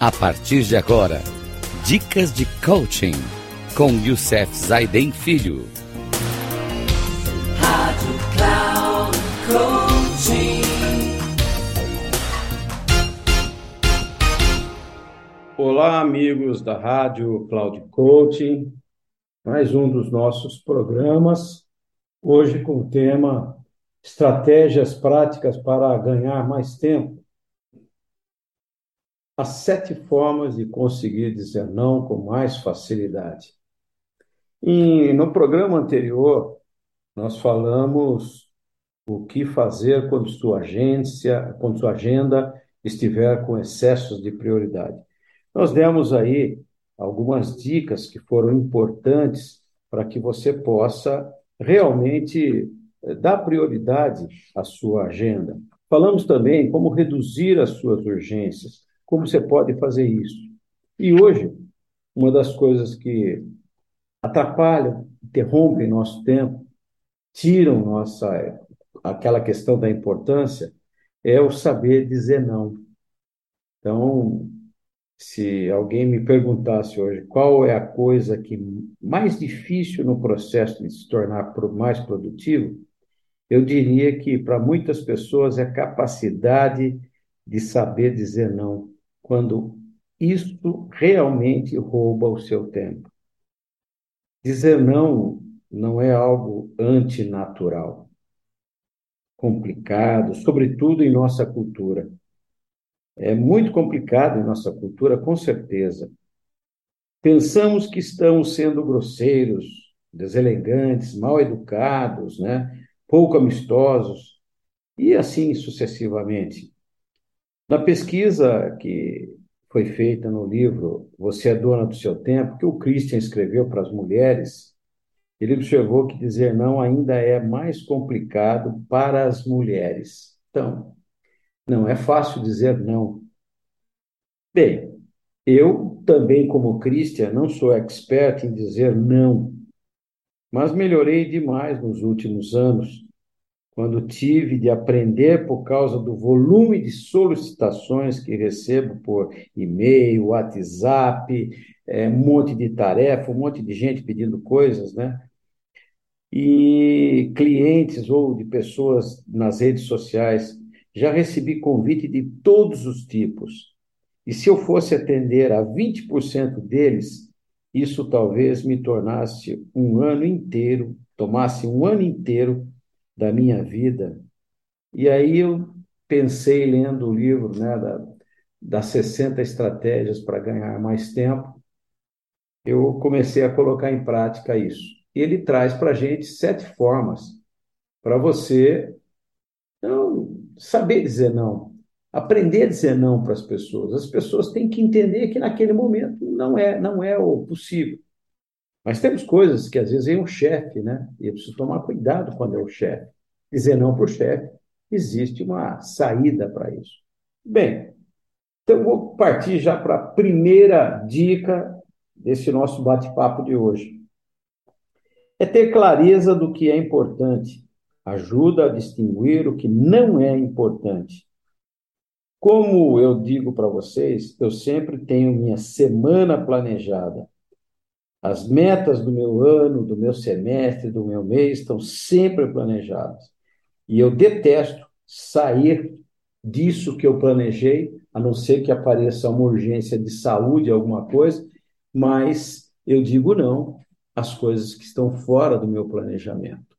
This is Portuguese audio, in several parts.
A partir de agora, dicas de coaching com Youssef Zaiden Filho. Rádio Cloud Coaching. Olá, amigos da Rádio Cloud Coaching. Mais um dos nossos programas, hoje com o tema Estratégias práticas para ganhar mais tempo. As sete formas de conseguir dizer não com mais facilidade. E no programa anterior, nós falamos o que fazer quando sua agência, quando sua agenda estiver com excessos de prioridade. Nós demos aí algumas dicas que foram importantes para que você possa realmente eh, dar prioridade à sua agenda. Falamos também como reduzir as suas urgências, como você pode fazer isso. E hoje, uma das coisas que atrapalham, interrompem nosso tempo, tiram nossa aquela questão da importância é o saber dizer não. Então, se alguém me perguntasse hoje qual é a coisa que mais difícil no processo de se tornar mais produtivo, eu diria que para muitas pessoas é a capacidade de saber dizer não quando isso realmente rouba o seu tempo. Dizer não não é algo antinatural, complicado, sobretudo em nossa cultura. É muito complicado em nossa cultura, com certeza. Pensamos que estamos sendo grosseiros, deselegantes, mal educados, né? pouco amistosos, e assim sucessivamente. Na pesquisa que foi feita no livro Você é Dona do Seu Tempo, que o Christian escreveu para as mulheres, ele observou que dizer não ainda é mais complicado para as mulheres. Então, não é fácil dizer não. Bem, eu também, como Christian, não sou expert em dizer não, mas melhorei demais nos últimos anos quando tive de aprender por causa do volume de solicitações que recebo por e-mail, WhatsApp, é, um monte de tarefa, um monte de gente pedindo coisas, né? E clientes ou de pessoas nas redes sociais. Já recebi convite de todos os tipos. E se eu fosse atender a 20% deles, isso talvez me tornasse um ano inteiro, tomasse um ano inteiro da minha vida. E aí eu pensei, lendo o livro né, da, das 60 estratégias para ganhar mais tempo, eu comecei a colocar em prática isso. Ele traz para a gente sete formas para você não saber dizer não, aprender a dizer não para as pessoas. As pessoas têm que entender que naquele momento não é, não é o possível. Mas temos coisas que às vezes é um chefe, né? E eu preciso tomar cuidado quando é o chefe. Dizer não para o chefe, existe uma saída para isso. Bem, então vou partir já para a primeira dica desse nosso bate-papo de hoje. É ter clareza do que é importante. Ajuda a distinguir o que não é importante. Como eu digo para vocês, eu sempre tenho minha semana planejada. As metas do meu ano, do meu semestre, do meu mês estão sempre planejadas. E eu detesto sair disso que eu planejei, a não ser que apareça uma urgência de saúde, alguma coisa, mas eu digo não às coisas que estão fora do meu planejamento.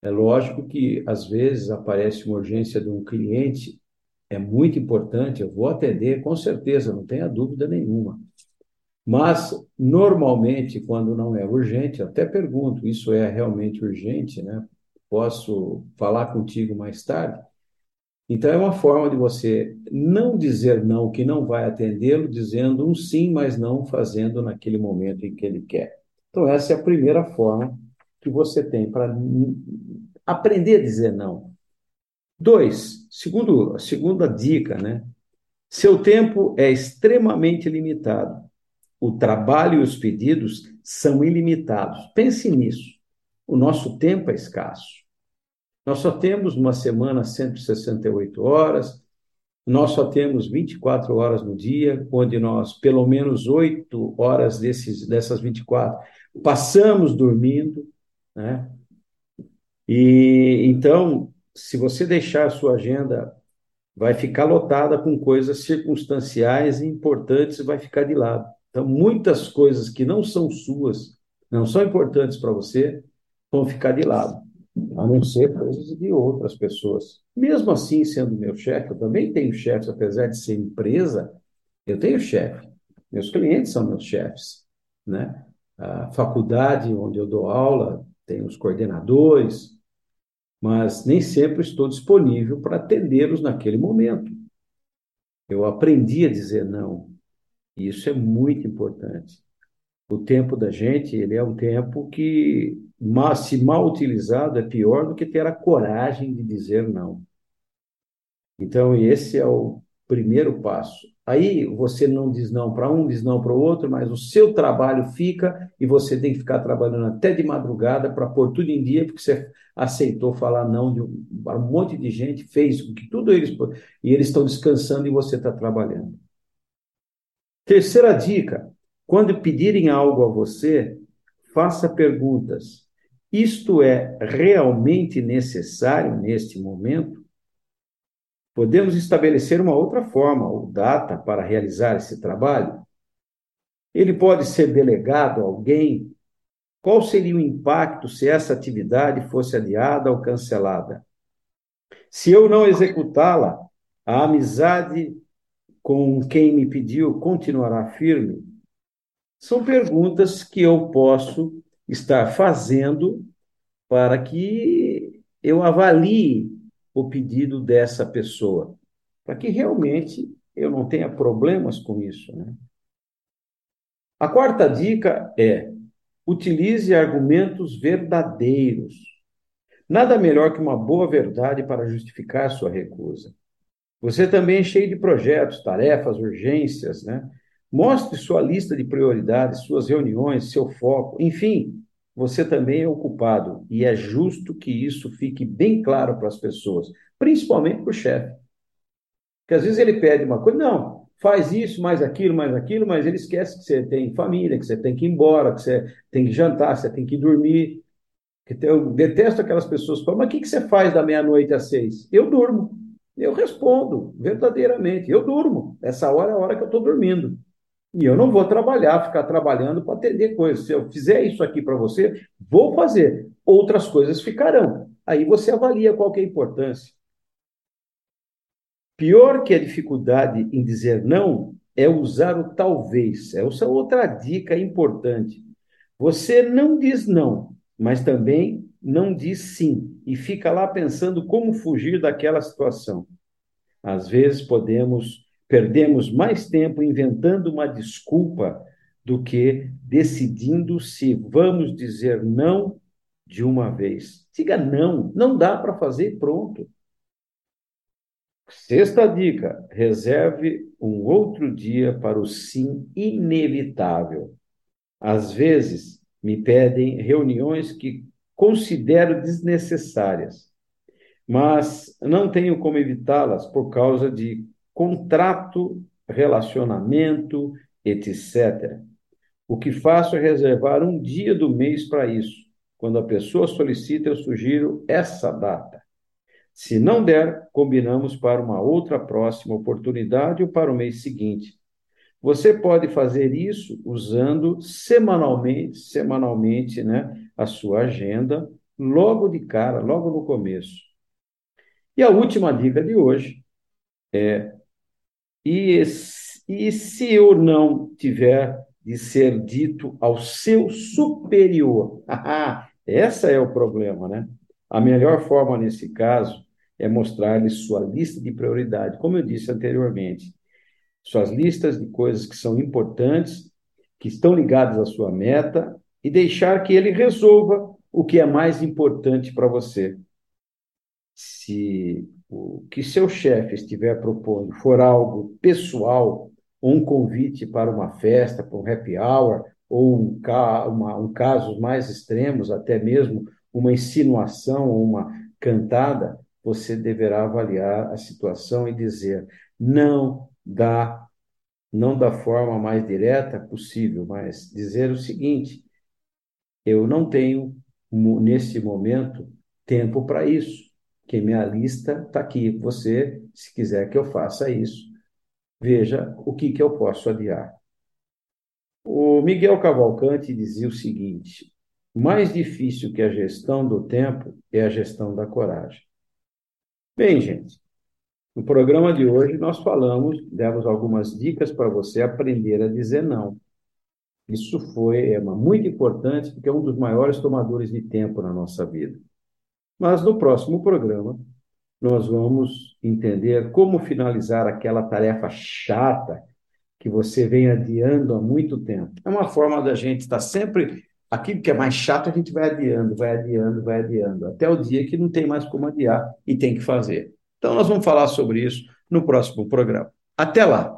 É lógico que, às vezes, aparece uma urgência de um cliente, é muito importante, eu vou atender, com certeza, não tenha dúvida nenhuma. Mas, normalmente, quando não é urgente, até pergunto: isso é realmente urgente, né? Posso falar contigo mais tarde? Então, é uma forma de você não dizer não, que não vai atendê-lo, dizendo um sim, mas não fazendo naquele momento em que ele quer. Então, essa é a primeira forma que você tem para aprender a dizer não. Dois, segundo, a segunda dica, né? Seu tempo é extremamente limitado o trabalho e os pedidos são ilimitados. Pense nisso. O nosso tempo é escasso. Nós só temos uma semana 168 horas, nós só temos 24 horas no dia, onde nós, pelo menos 8 horas desses, dessas 24, passamos dormindo, né? E então, se você deixar a sua agenda, vai ficar lotada com coisas circunstanciais e importantes e vai ficar de lado. Então, muitas coisas que não são suas, não são importantes para você, vão ficar de lado, a não ser coisas de outras pessoas. Mesmo assim, sendo meu chefe, eu também tenho chefes, apesar de ser empresa, eu tenho chefe. Meus clientes são meus chefes, né? A faculdade onde eu dou aula tem os coordenadores, mas nem sempre estou disponível para atendê-los naquele momento. Eu aprendi a dizer não, e isso é muito importante. O tempo da gente, ele é um tempo que, se mal utilizado, é pior do que ter a coragem de dizer não. Então, esse é o primeiro passo. Aí você não diz não para um, diz não para o outro, mas o seu trabalho fica e você tem que ficar trabalhando até de madrugada para pôr tudo em dia, porque você aceitou falar não de um, um monte de gente, fez que tudo eles e eles estão descansando e você está trabalhando. Terceira dica: quando pedirem algo a você, faça perguntas. Isto é realmente necessário neste momento? Podemos estabelecer uma outra forma ou data para realizar esse trabalho? Ele pode ser delegado a alguém? Qual seria o impacto se essa atividade fosse adiada ou cancelada? Se eu não executá-la, a amizade com quem me pediu continuará firme? São perguntas que eu posso estar fazendo para que eu avalie o pedido dessa pessoa, para que realmente eu não tenha problemas com isso. Né? A quarta dica é: utilize argumentos verdadeiros. Nada melhor que uma boa verdade para justificar sua recusa. Você também é cheio de projetos, tarefas, urgências, né? Mostre sua lista de prioridades, suas reuniões, seu foco, enfim, você também é ocupado e é justo que isso fique bem claro para as pessoas, principalmente para o chefe. Porque às vezes ele pede uma coisa, não, faz isso, mais aquilo, mais aquilo, mas ele esquece que você tem família, que você tem que ir embora, que você tem que jantar, que você tem que dormir. Eu detesto aquelas pessoas que falam, mas o que você faz da meia-noite às seis? Eu durmo. Eu respondo, verdadeiramente, eu durmo. Essa hora é a hora que eu estou dormindo. E eu não vou trabalhar, ficar trabalhando para atender coisas. Se eu fizer isso aqui para você, vou fazer. Outras coisas ficarão. Aí você avalia qual é a importância. Pior que a dificuldade em dizer não é usar o talvez. Essa é outra dica importante. Você não diz não, mas também não diz sim e fica lá pensando como fugir daquela situação. Às vezes podemos Perdemos mais tempo inventando uma desculpa do que decidindo se vamos dizer não de uma vez. Diga não, não dá para fazer pronto. Sexta dica: reserve um outro dia para o sim inevitável. Às vezes me pedem reuniões que considero desnecessárias, mas não tenho como evitá-las por causa de contrato, relacionamento, etc. O que faço é reservar um dia do mês para isso. Quando a pessoa solicita, eu sugiro essa data. Se não der, combinamos para uma outra próxima oportunidade ou para o mês seguinte. Você pode fazer isso usando semanalmente, semanalmente, né, a sua agenda, logo de cara, logo no começo. E a última dica de hoje é e, e se eu não tiver de ser dito ao seu superior? Essa é o problema, né? A melhor forma nesse caso é mostrar-lhe sua lista de prioridade, como eu disse anteriormente. Suas listas de coisas que são importantes, que estão ligadas à sua meta, e deixar que ele resolva o que é mais importante para você. Se o que seu chefe estiver propondo for algo pessoal, um convite para uma festa, para um happy hour, ou um, uma, um mais extremos, até mesmo uma insinuação ou uma cantada, você deverá avaliar a situação e dizer: Não dá, não da forma mais direta possível, mas dizer o seguinte: eu não tenho, nesse momento, tempo para isso, que minha lista está aqui. Você, se quiser que eu faça isso, veja o que, que eu posso adiar. O Miguel Cavalcante dizia o seguinte: mais difícil que a gestão do tempo é a gestão da coragem. Bem, gente, no programa de hoje nós falamos, demos algumas dicas para você aprender a dizer não. Isso foi é, muito importante porque é um dos maiores tomadores de tempo na nossa vida. Mas no próximo programa nós vamos entender como finalizar aquela tarefa chata que você vem adiando há muito tempo. É uma forma da gente estar sempre aquilo que é mais chato a gente vai adiando, vai adiando, vai adiando, até o dia que não tem mais como adiar e tem que fazer. Então, nós vamos falar sobre isso no próximo programa. Até lá!